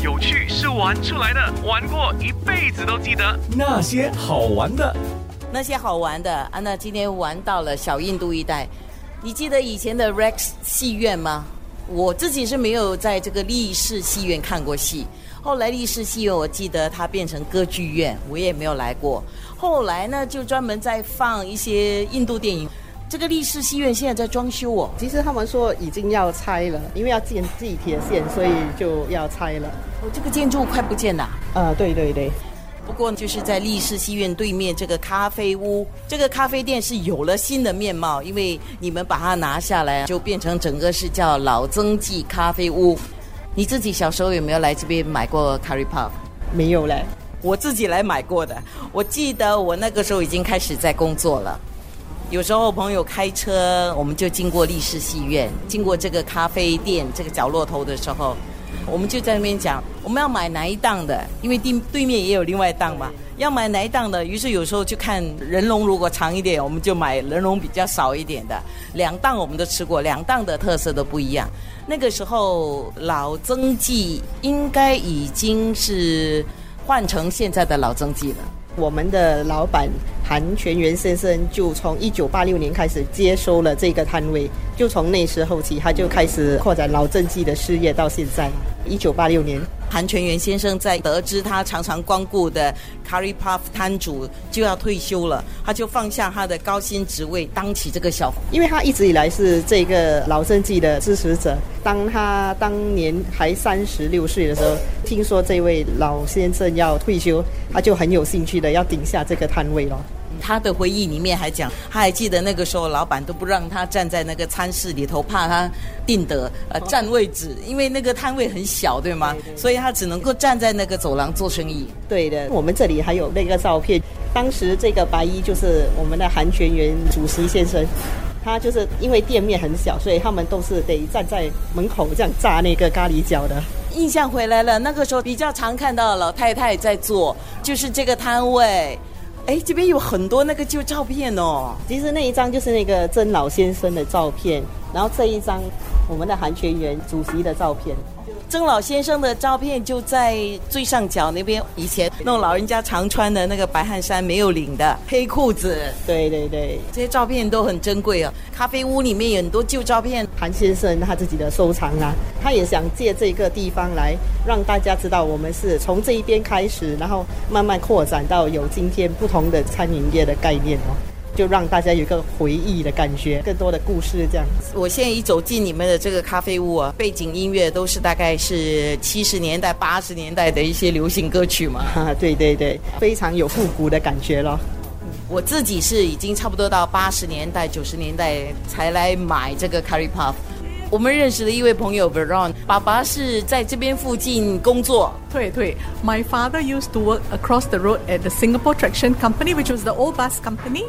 有趣是玩出来的，玩过一辈子都记得。那些好玩的，那些好玩的啊，那今天玩到了小印度一带。你记得以前的 Rex 戏院吗？我自己是没有在这个立式戏院看过戏。后来立式戏院，我记得它变成歌剧院，我也没有来过。后来呢，就专门在放一些印度电影。这个立式戏院现在在装修哦。其实他们说已经要拆了，因为要建地铁线，所以就要拆了。哦，这个建筑快不见了。呃，对对对。不过就是在立式戏院对面这个咖啡屋，这个咖啡店是有了新的面貌，因为你们把它拿下来，就变成整个是叫老曾记咖啡屋。你自己小时候有没有来这边买过 curry puff？没有嘞，我自己来买过的。我记得我那个时候已经开始在工作了，有时候朋友开车，我们就经过立式戏院，经过这个咖啡店这个角落头的时候。我们就在那边讲，我们要买哪一档的，因为对对面也有另外一档嘛，要买哪一档的。于是有时候就看人龙如果长一点，我们就买人龙比较少一点的。两档我们都吃过，两档的特色都不一样。那个时候老曾记应该已经是换成现在的老曾记了。我们的老板韩全元先生就从一九八六年开始接收了这个摊位，就从那时候起，他就开始扩展老政记的事业，到现在。一九八六年，韩全元先生在得知他常常光顾的 Curry Puff 摊主就要退休了，他就放下他的高薪职位，当起这个小。因为他一直以来是这个老政记的支持者。当他当年还三十六岁的时候，听说这位老先生要退休，他就很有兴趣的要顶下这个摊位了。他的回忆里面还讲，他还记得那个时候，老板都不让他站在那个餐室里头，怕他定得呃占位置，因为那个摊位很小，对吗？所以他只能够站在那个走廊做生意。对的，我们这里还有那个照片，当时这个白衣就是我们的韩全元主席先生，他就是因为店面很小，所以他们都是得站在门口这样炸那个咖喱角的。印象回来了，那个时候比较常看到老太太在做，就是这个摊位。哎，这边有很多那个旧照片哦。其实那一张就是那个曾老先生的照片，然后这一张我们的韩全元主席的照片。曾老先生的照片就在最上角那边，以前那种老人家常穿的那个白汗衫没有领的黑裤子。对对对，这些照片都很珍贵啊。咖啡屋里面有很多旧照片，韩先生他自己的收藏啊，他也想借这个地方来让大家知道，我们是从这一边开始，然后慢慢扩展到有今天不同的餐饮业的概念哦。就让大家有一个回忆的感觉，更多的故事这样子。我现在一走进你们的这个咖啡屋啊，背景音乐都是大概是七十年代、八十年代的一些流行歌曲嘛。对对对，非常有复古的感觉咯。我自己是已经差不多到八十年代、九十年代才来买这个 curry puff。我们认识的一位朋友 Veron，爸爸是在这边附近工作。对对，My father used to work across the road at the Singapore Traction Company, which was the old bus company.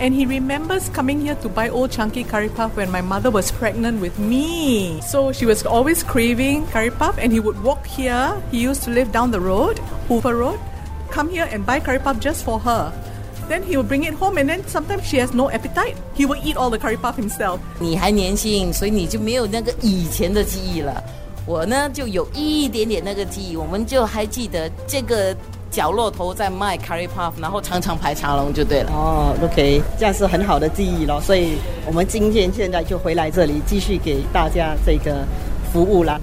And he remembers coming here to buy old chunky curry puff when my mother was pregnant with me. So she was always craving curry puff, and he would walk here. He used to live down the road, Hoover Road, come here and buy curry puff just for her. Then he would bring it home, and then sometimes she has no appetite. He would eat all the curry puff himself. 你还年轻，所以你就没有那个以前的记忆了。我呢，就有一点点那个记忆，我们就还记得这个角落头在卖 curry puff，然后常常排长龙就对了。哦，OK，这样是很好的记忆咯。所以我们今天现在就回来这里继续给大家这个服务啦。